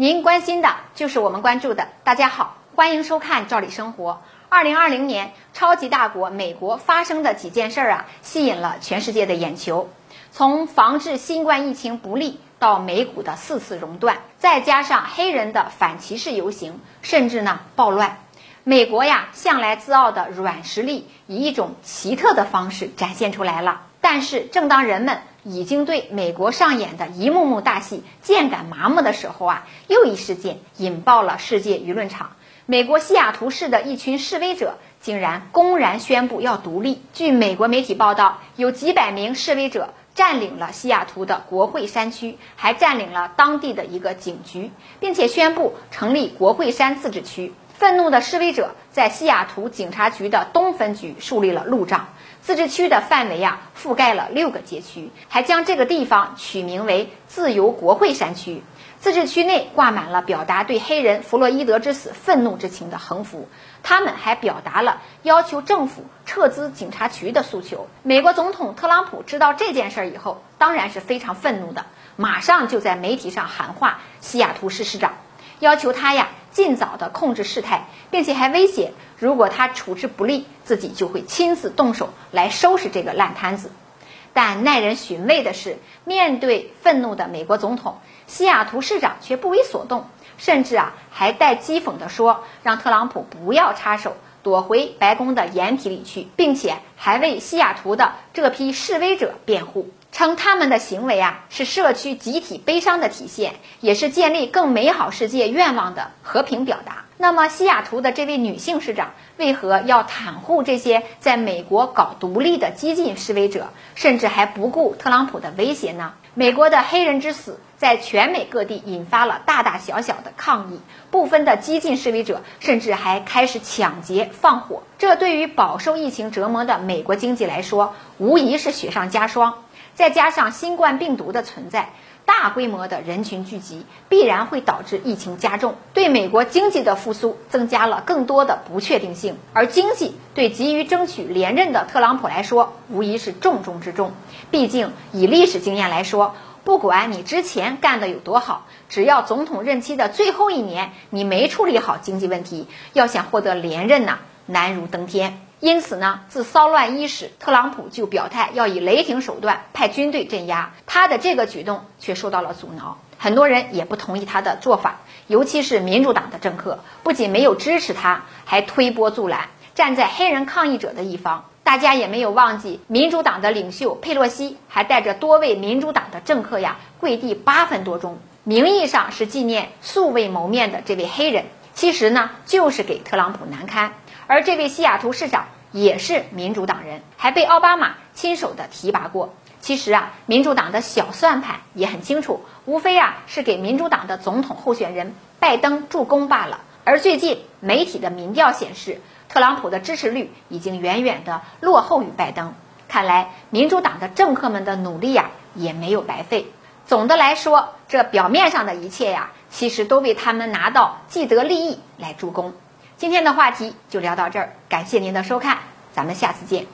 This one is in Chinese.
您关心的就是我们关注的。大家好，欢迎收看《赵理生活》。二零二零年，超级大国美国发生的几件事儿啊，吸引了全世界的眼球。从防治新冠疫情不利到美股的四次熔断，再加上黑人的反歧视游行，甚至呢暴乱，美国呀向来自傲的软实力以一种奇特的方式展现出来了。但是，正当人们已经对美国上演的一幕幕大戏渐感麻木的时候啊，又一事件引爆了世界舆论场。美国西雅图市的一群示威者竟然公然宣布要独立。据美国媒体报道，有几百名示威者占领了西雅图的国会山区，还占领了当地的一个警局，并且宣布成立国会山自治区。愤怒的示威者在西雅图警察局的东分局树立了路障。自治区的范围呀，覆盖了六个街区，还将这个地方取名为“自由国会山区”。自治区内挂满了表达对黑人弗洛伊德之死愤怒之情的横幅，他们还表达了要求政府撤资警察局的诉求。美国总统特朗普知道这件事儿以后，当然是非常愤怒的，马上就在媒体上喊话西雅图市市长。要求他呀尽早的控制事态，并且还威胁，如果他处置不力，自己就会亲自动手来收拾这个烂摊子。但耐人寻味的是，面对愤怒的美国总统，西雅图市长却不为所动，甚至啊还带讥讽的说，让特朗普不要插手，躲回白宫的掩体里去，并且还为西雅图的这批示威者辩护。称他们的行为啊是社区集体悲伤的体现，也是建立更美好世界愿望的和平表达。那么，西雅图的这位女性市长为何要袒护这些在美国搞独立的激进示威者，甚至还不顾特朗普的威胁呢？美国的黑人之死在全美各地引发了大大小小的抗议，部分的激进示威者甚至还开始抢劫放火。这对于饱受疫情折磨的美国经济来说，无疑是雪上加霜。再加上新冠病毒的存在，大规模的人群聚集必然会导致疫情加重，对美国经济的复苏增加了更多的不确定性。而经济对急于争取连任的特朗普来说，无疑是重中之重。毕竟以历史经验来说，不管你之前干的有多好，只要总统任期的最后一年你没处理好经济问题，要想获得连任呐，难如登天。因此呢，自骚乱伊始，特朗普就表态要以雷霆手段派军队镇压。他的这个举动却受到了阻挠，很多人也不同意他的做法，尤其是民主党的政客，不仅没有支持他，还推波助澜，站在黑人抗议者的一方。大家也没有忘记，民主党的领袖佩洛西还带着多位民主党的政客呀跪地八分多钟，名义上是纪念素未谋面的这位黑人，其实呢就是给特朗普难堪。而这位西雅图市长也是民主党人，还被奥巴马亲手的提拔过。其实啊，民主党的小算盘也很清楚，无非啊是给民主党的总统候选人拜登助攻罢了。而最近媒体的民调显示，特朗普的支持率已经远远的落后于拜登。看来民主党的政客们的努力呀也没有白费。总的来说，这表面上的一切呀，其实都为他们拿到既得利益来助攻。今天的话题就聊到这儿，感谢您的收看，咱们下次见。